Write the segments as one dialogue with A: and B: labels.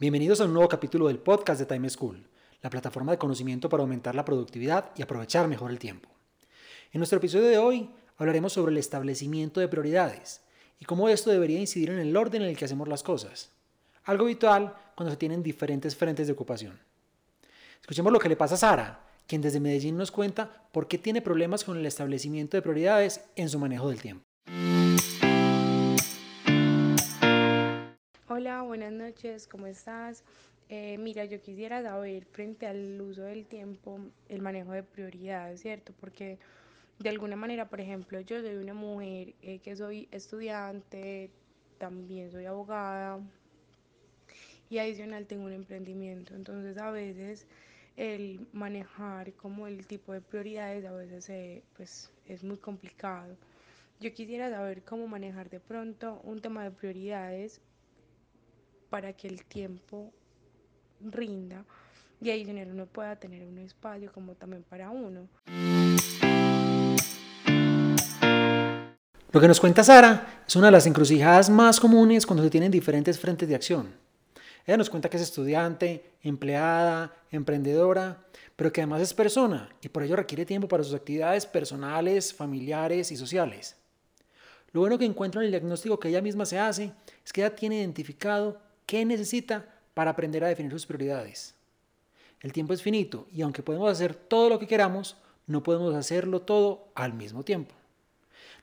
A: Bienvenidos a un nuevo capítulo del podcast de Time School, la plataforma de conocimiento para aumentar la productividad y aprovechar mejor el tiempo. En nuestro episodio de hoy hablaremos sobre el establecimiento de prioridades y cómo esto debería incidir en el orden en el que hacemos las cosas, algo habitual cuando se tienen diferentes frentes de ocupación. Escuchemos lo que le pasa a Sara, quien desde Medellín nos cuenta por qué tiene problemas con el establecimiento de prioridades en su manejo del tiempo.
B: Hola, buenas noches, ¿cómo estás? Eh, mira, yo quisiera saber frente al uso del tiempo, el manejo de prioridades, ¿cierto? Porque de alguna manera, por ejemplo, yo soy una mujer eh, que soy estudiante, también soy abogada y adicional tengo un emprendimiento. Entonces a veces el manejar como el tipo de prioridades a veces eh, pues, es muy complicado. Yo quisiera saber cómo manejar de pronto un tema de prioridades para que el tiempo rinda y ahí uno pueda tener un espacio como también para uno.
A: Lo que nos cuenta Sara es una de las encrucijadas más comunes cuando se tienen diferentes frentes de acción. Ella nos cuenta que es estudiante, empleada, emprendedora, pero que además es persona y por ello requiere tiempo para sus actividades personales, familiares y sociales. Lo bueno que encuentra en el diagnóstico que ella misma se hace es que ella tiene identificado ¿Qué necesita para aprender a definir sus prioridades? El tiempo es finito y aunque podemos hacer todo lo que queramos, no podemos hacerlo todo al mismo tiempo.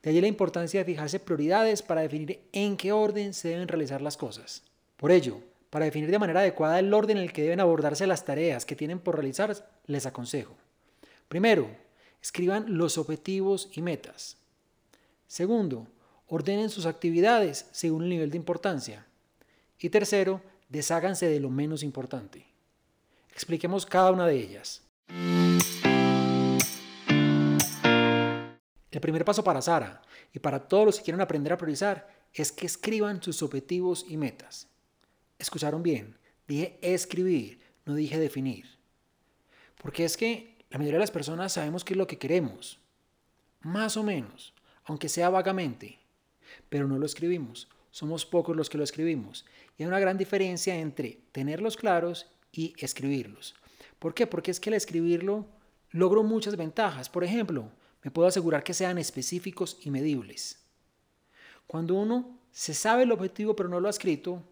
A: De allí la importancia de fijarse prioridades para definir en qué orden se deben realizar las cosas. Por ello, para definir de manera adecuada el orden en el que deben abordarse las tareas que tienen por realizar, les aconsejo. Primero, escriban los objetivos y metas. Segundo, ordenen sus actividades según el nivel de importancia. Y tercero, desháganse de lo menos importante. Expliquemos cada una de ellas. El primer paso para Sara y para todos los que quieren aprender a priorizar es que escriban sus objetivos y metas. ¿Escucharon bien? Dije escribir, no dije definir. Porque es que la mayoría de las personas sabemos qué es lo que queremos. Más o menos, aunque sea vagamente. Pero no lo escribimos somos pocos los que lo escribimos. Y hay una gran diferencia entre tenerlos claros y escribirlos. ¿Por qué? Porque es que al escribirlo logro muchas ventajas. Por ejemplo, me puedo asegurar que sean específicos y medibles. Cuando uno se sabe el objetivo pero no lo ha escrito,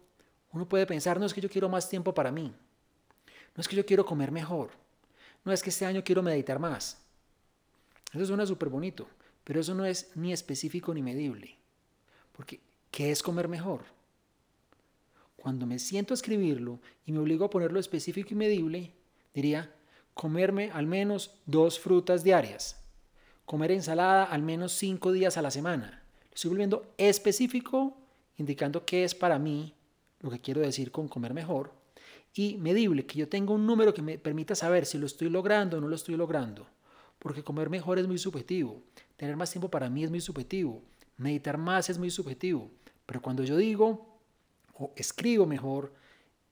A: uno puede pensar, no es que yo quiero más tiempo para mí, no es que yo quiero comer mejor, no es que este año quiero meditar más. Eso suena súper bonito, pero eso no es ni específico ni medible. Porque ¿Qué es comer mejor? Cuando me siento a escribirlo y me obligo a ponerlo específico y medible, diría comerme al menos dos frutas diarias, comer ensalada al menos cinco días a la semana. Lo estoy volviendo específico, indicando qué es para mí lo que quiero decir con comer mejor, y medible, que yo tenga un número que me permita saber si lo estoy logrando o no lo estoy logrando. Porque comer mejor es muy subjetivo, tener más tiempo para mí es muy subjetivo, meditar más es muy subjetivo. Pero cuando yo digo o escribo mejor,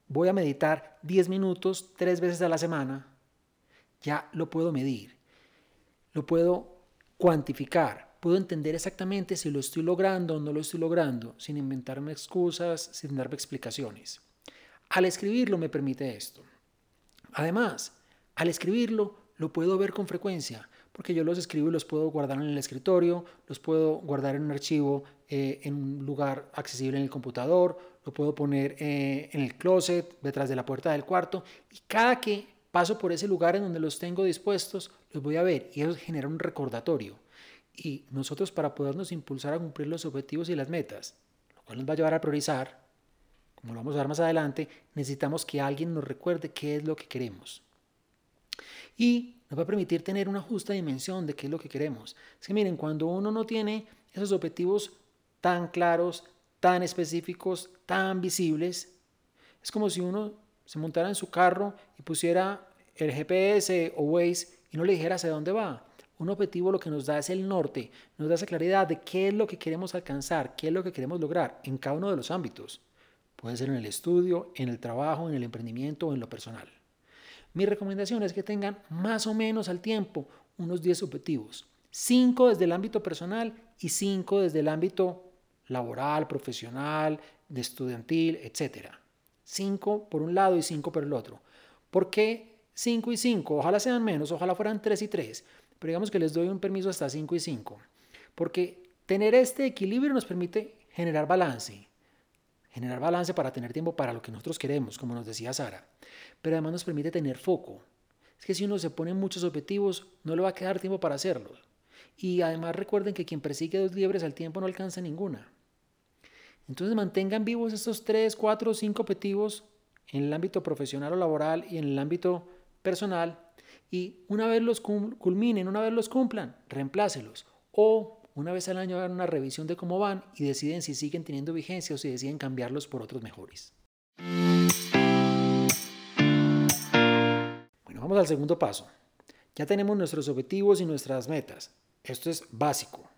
A: voy a meditar 10 minutos tres veces a la semana, ya lo puedo medir, lo puedo cuantificar, puedo entender exactamente si lo estoy logrando o no lo estoy logrando, sin inventarme excusas, sin darme explicaciones. Al escribirlo me permite esto. Además, al escribirlo lo puedo ver con frecuencia porque yo los escribo y los puedo guardar en el escritorio, los puedo guardar en un archivo eh, en un lugar accesible en el computador, lo puedo poner eh, en el closet, detrás de la puerta del cuarto, y cada que paso por ese lugar en donde los tengo dispuestos, los voy a ver y eso genera un recordatorio. Y nosotros para podernos impulsar a cumplir los objetivos y las metas, lo cual nos va a llevar a priorizar, como lo vamos a ver más adelante, necesitamos que alguien nos recuerde qué es lo que queremos. Y nos va a permitir tener una justa dimensión de qué es lo que queremos. Es que miren, cuando uno no tiene esos objetivos tan claros, tan específicos, tan visibles, es como si uno se montara en su carro y pusiera el GPS o Waze y no le dijera hacia dónde va. Un objetivo lo que nos da es el norte, nos da esa claridad de qué es lo que queremos alcanzar, qué es lo que queremos lograr en cada uno de los ámbitos. Puede ser en el estudio, en el trabajo, en el emprendimiento o en lo personal. Mi recomendación es que tengan más o menos al tiempo unos 10 objetivos. 5 desde el ámbito personal y 5 desde el ámbito laboral, profesional, de estudiantil, etc. 5 por un lado y 5 por el otro. ¿Por qué 5 y 5? Ojalá sean menos, ojalá fueran 3 y 3, pero digamos que les doy un permiso hasta 5 y 5. Porque tener este equilibrio nos permite generar balance. Generar balance para tener tiempo para lo que nosotros queremos, como nos decía Sara. Pero además nos permite tener foco. Es que si uno se pone muchos objetivos, no le va a quedar tiempo para hacerlos. Y además recuerden que quien persigue dos liebres al tiempo no alcanza ninguna. Entonces mantengan vivos estos tres, cuatro, cinco objetivos en el ámbito profesional o laboral y en el ámbito personal. Y una vez los culminen, una vez los cumplan, reemplácelos. O una vez al año hagan una revisión de cómo van y deciden si siguen teniendo vigencia o si deciden cambiarlos por otros mejores. Bueno, vamos al segundo paso. Ya tenemos nuestros objetivos y nuestras metas. Esto es básico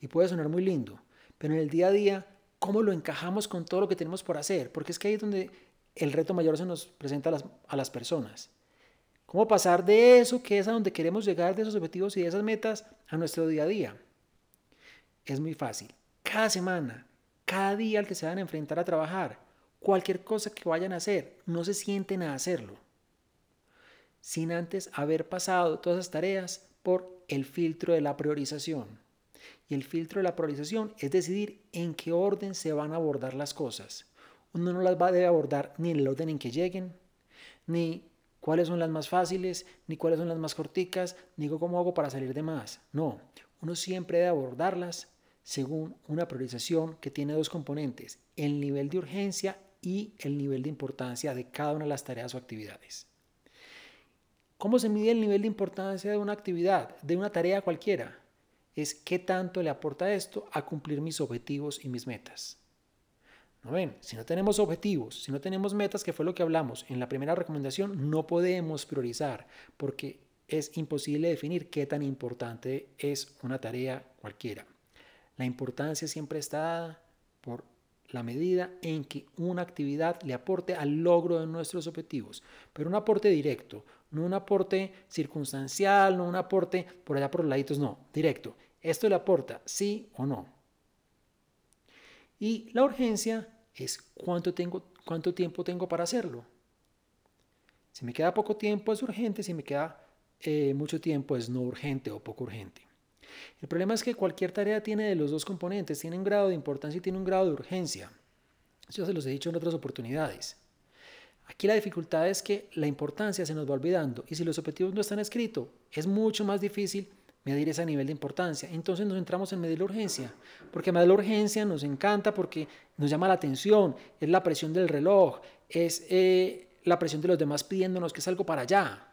A: y puede sonar muy lindo, pero en el día a día, ¿cómo lo encajamos con todo lo que tenemos por hacer? Porque es que ahí es donde el reto mayor se nos presenta a las, a las personas. ¿Cómo pasar de eso, que es a donde queremos llegar, de esos objetivos y de esas metas, a nuestro día a día? Es muy fácil. Cada semana, cada día al que se van a enfrentar a trabajar, cualquier cosa que vayan a hacer, no se sienten a hacerlo. Sin antes haber pasado todas esas tareas por el filtro de la priorización. Y el filtro de la priorización es decidir en qué orden se van a abordar las cosas. Uno no las va a abordar ni en el orden en que lleguen, ni cuáles son las más fáciles, ni cuáles son las más corticas, ni cómo hago para salir de más. No, uno siempre debe abordarlas según una priorización que tiene dos componentes, el nivel de urgencia y el nivel de importancia de cada una de las tareas o actividades. ¿Cómo se mide el nivel de importancia de una actividad, de una tarea cualquiera? Es qué tanto le aporta esto a cumplir mis objetivos y mis metas. ¿No ven? Si no tenemos objetivos, si no tenemos metas, que fue lo que hablamos en la primera recomendación, no podemos priorizar porque es imposible definir qué tan importante es una tarea cualquiera. La importancia siempre está dada por la medida en que una actividad le aporte al logro de nuestros objetivos, pero un aporte directo, no un aporte circunstancial, no un aporte por allá por los laditos, no, directo. Esto le aporta sí o no. Y la urgencia es cuánto, tengo, cuánto tiempo tengo para hacerlo. Si me queda poco tiempo es urgente, si me queda eh, mucho tiempo es no urgente o poco urgente. El problema es que cualquier tarea tiene de los dos componentes, tiene un grado de importancia y tiene un grado de urgencia. Eso se los he dicho en otras oportunidades. Aquí la dificultad es que la importancia se nos va olvidando y si los objetivos no están escritos, es mucho más difícil medir ese nivel de importancia. Entonces nos entramos en medir la urgencia, porque medir la urgencia nos encanta porque nos llama la atención, es la presión del reloj, es eh, la presión de los demás pidiéndonos que es algo para allá.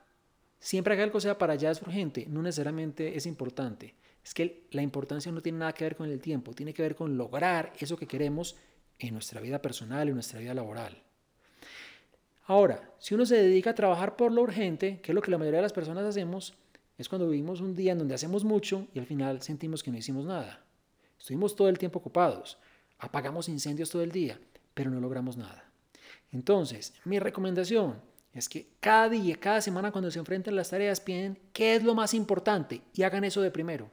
A: Siempre que algo sea para allá es urgente, no necesariamente es importante. Es que la importancia no tiene nada que ver con el tiempo, tiene que ver con lograr eso que queremos en nuestra vida personal en nuestra vida laboral. Ahora, si uno se dedica a trabajar por lo urgente, que es lo que la mayoría de las personas hacemos, es cuando vivimos un día en donde hacemos mucho y al final sentimos que no hicimos nada. Estuvimos todo el tiempo ocupados, apagamos incendios todo el día, pero no logramos nada. Entonces, mi recomendación es que cada día, cada semana cuando se enfrenten las tareas, piensen qué es lo más importante y hagan eso de primero.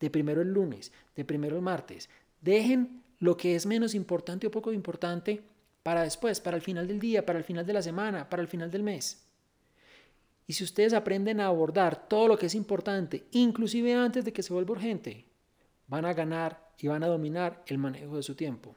A: De primero el lunes, de primero el martes. Dejen lo que es menos importante o poco importante para después, para el final del día, para el final de la semana, para el final del mes. Y si ustedes aprenden a abordar todo lo que es importante, inclusive antes de que se vuelva urgente, van a ganar y van a dominar el manejo de su tiempo.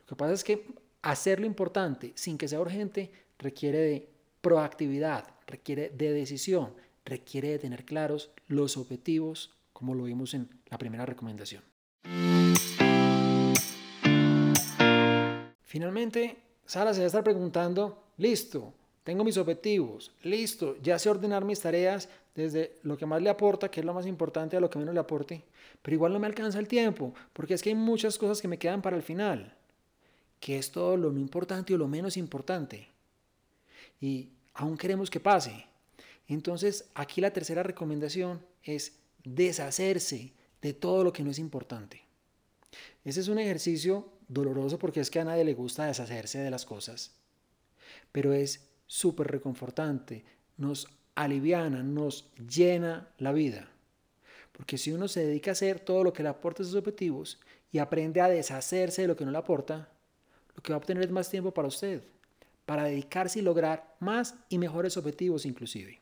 A: Lo que pasa es que hacer lo importante sin que sea urgente requiere de proactividad, requiere de decisión, requiere de tener claros los objetivos, como lo vimos en la primera recomendación. Finalmente, Sara se va a estar preguntando, listo, tengo mis objetivos, listo, ya sé ordenar mis tareas desde lo que más le aporta, que es lo más importante, a lo que menos le aporte, pero igual no me alcanza el tiempo, porque es que hay muchas cosas que me quedan para el final, que es todo lo no importante o lo menos importante. y aún queremos que pase. Entonces, aquí la tercera recomendación es deshacerse de todo lo que no es importante. Ese es un ejercicio doloroso porque es que a nadie le gusta deshacerse de las cosas, pero es súper reconfortante, nos aliviana, nos llena la vida. Porque si uno se dedica a hacer todo lo que le aporta sus objetivos y aprende a deshacerse de lo que no le aporta, lo que va a obtener es más tiempo para usted, para dedicarse y lograr más y mejores objetivos inclusive.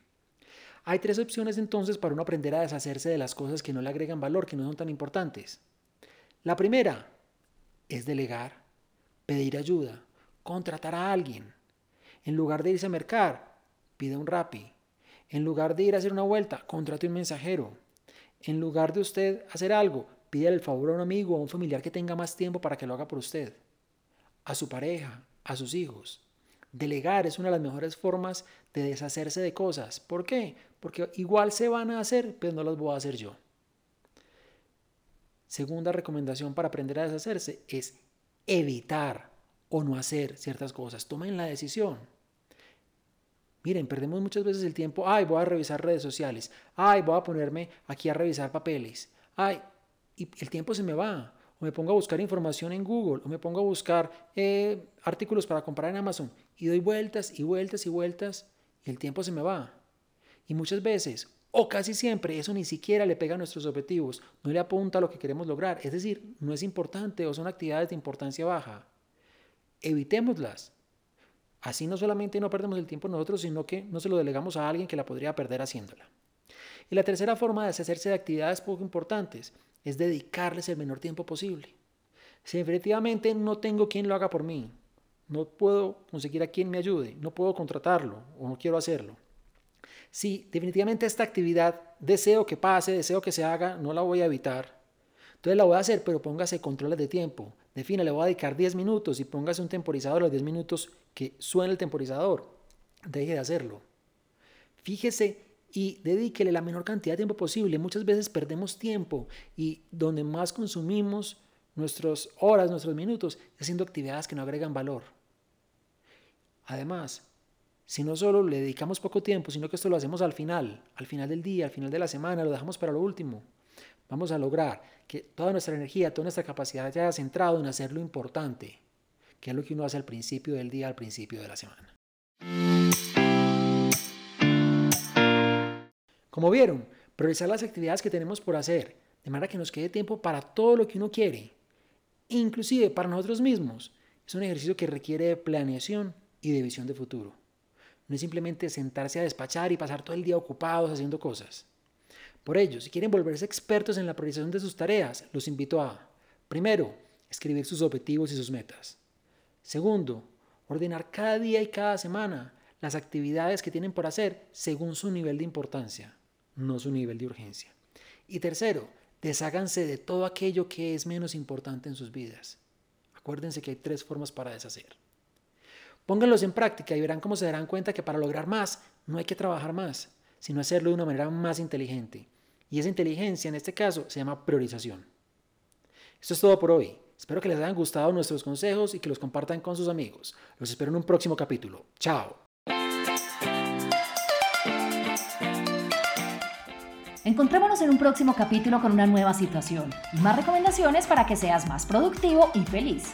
A: Hay tres opciones entonces para uno aprender a deshacerse de las cosas que no le agregan valor, que no son tan importantes. La primera es delegar, pedir ayuda, contratar a alguien. En lugar de irse a mercar, pide un rapi. En lugar de ir a hacer una vuelta, contrate un mensajero. En lugar de usted hacer algo, pide el favor a un amigo o a un familiar que tenga más tiempo para que lo haga por usted. A su pareja, a sus hijos. Delegar es una de las mejores formas de deshacerse de cosas. ¿Por qué? Porque igual se van a hacer, pero no las voy a hacer yo. Segunda recomendación para aprender a deshacerse es evitar o no hacer ciertas cosas. Tomen la decisión. Miren, perdemos muchas veces el tiempo. Ay, voy a revisar redes sociales. Ay, voy a ponerme aquí a revisar papeles. Ay, y el tiempo se me va. O me pongo a buscar información en Google. O me pongo a buscar eh, artículos para comprar en Amazon. Y doy vueltas y vueltas y vueltas. Y el tiempo se me va. Y muchas veces o casi siempre eso ni siquiera le pega a nuestros objetivos, no le apunta a lo que queremos lograr, es decir, no es importante o son actividades de importancia baja. Evitémoslas. Así no solamente no perdemos el tiempo nosotros, sino que no se lo delegamos a alguien que la podría perder haciéndola. Y la tercera forma de deshacerse de actividades poco importantes es dedicarles el menor tiempo posible. Si efectivamente no tengo quien lo haga por mí, no puedo conseguir a quien me ayude, no puedo contratarlo o no quiero hacerlo, si definitivamente esta actividad deseo que pase, deseo que se haga, no la voy a evitar. Entonces la voy a hacer, pero póngase controles de tiempo. Defina, le voy a dedicar 10 minutos y póngase un temporizador los 10 minutos que suene el temporizador. Deje de hacerlo. Fíjese y dedíquele la menor cantidad de tiempo posible. Muchas veces perdemos tiempo y donde más consumimos nuestras horas, nuestros minutos, haciendo actividades que no agregan valor. Además, si no solo le dedicamos poco tiempo, sino que esto lo hacemos al final, al final del día, al final de la semana, lo dejamos para lo último, vamos a lograr que toda nuestra energía, toda nuestra capacidad haya centrado en hacer lo importante, que es lo que uno hace al principio del día, al principio de la semana. Como vieron, priorizar las actividades que tenemos por hacer, de manera que nos quede tiempo para todo lo que uno quiere, inclusive para nosotros mismos, es un ejercicio que requiere de planeación y de visión de futuro. No es simplemente sentarse a despachar y pasar todo el día ocupados haciendo cosas. Por ello, si quieren volverse expertos en la priorización de sus tareas, los invito a, primero, escribir sus objetivos y sus metas. Segundo, ordenar cada día y cada semana las actividades que tienen por hacer según su nivel de importancia, no su nivel de urgencia. Y tercero, desháganse de todo aquello que es menos importante en sus vidas. Acuérdense que hay tres formas para deshacer. Pónganlos en práctica y verán cómo se darán cuenta que para lograr más no hay que trabajar más, sino hacerlo de una manera más inteligente. Y esa inteligencia en este caso se llama priorización. Esto es todo por hoy. Espero que les hayan gustado nuestros consejos y que los compartan con sus amigos. Los espero en un próximo capítulo. Chao.
C: Encontrémonos en un próximo capítulo con una nueva situación y más recomendaciones para que seas más productivo y feliz.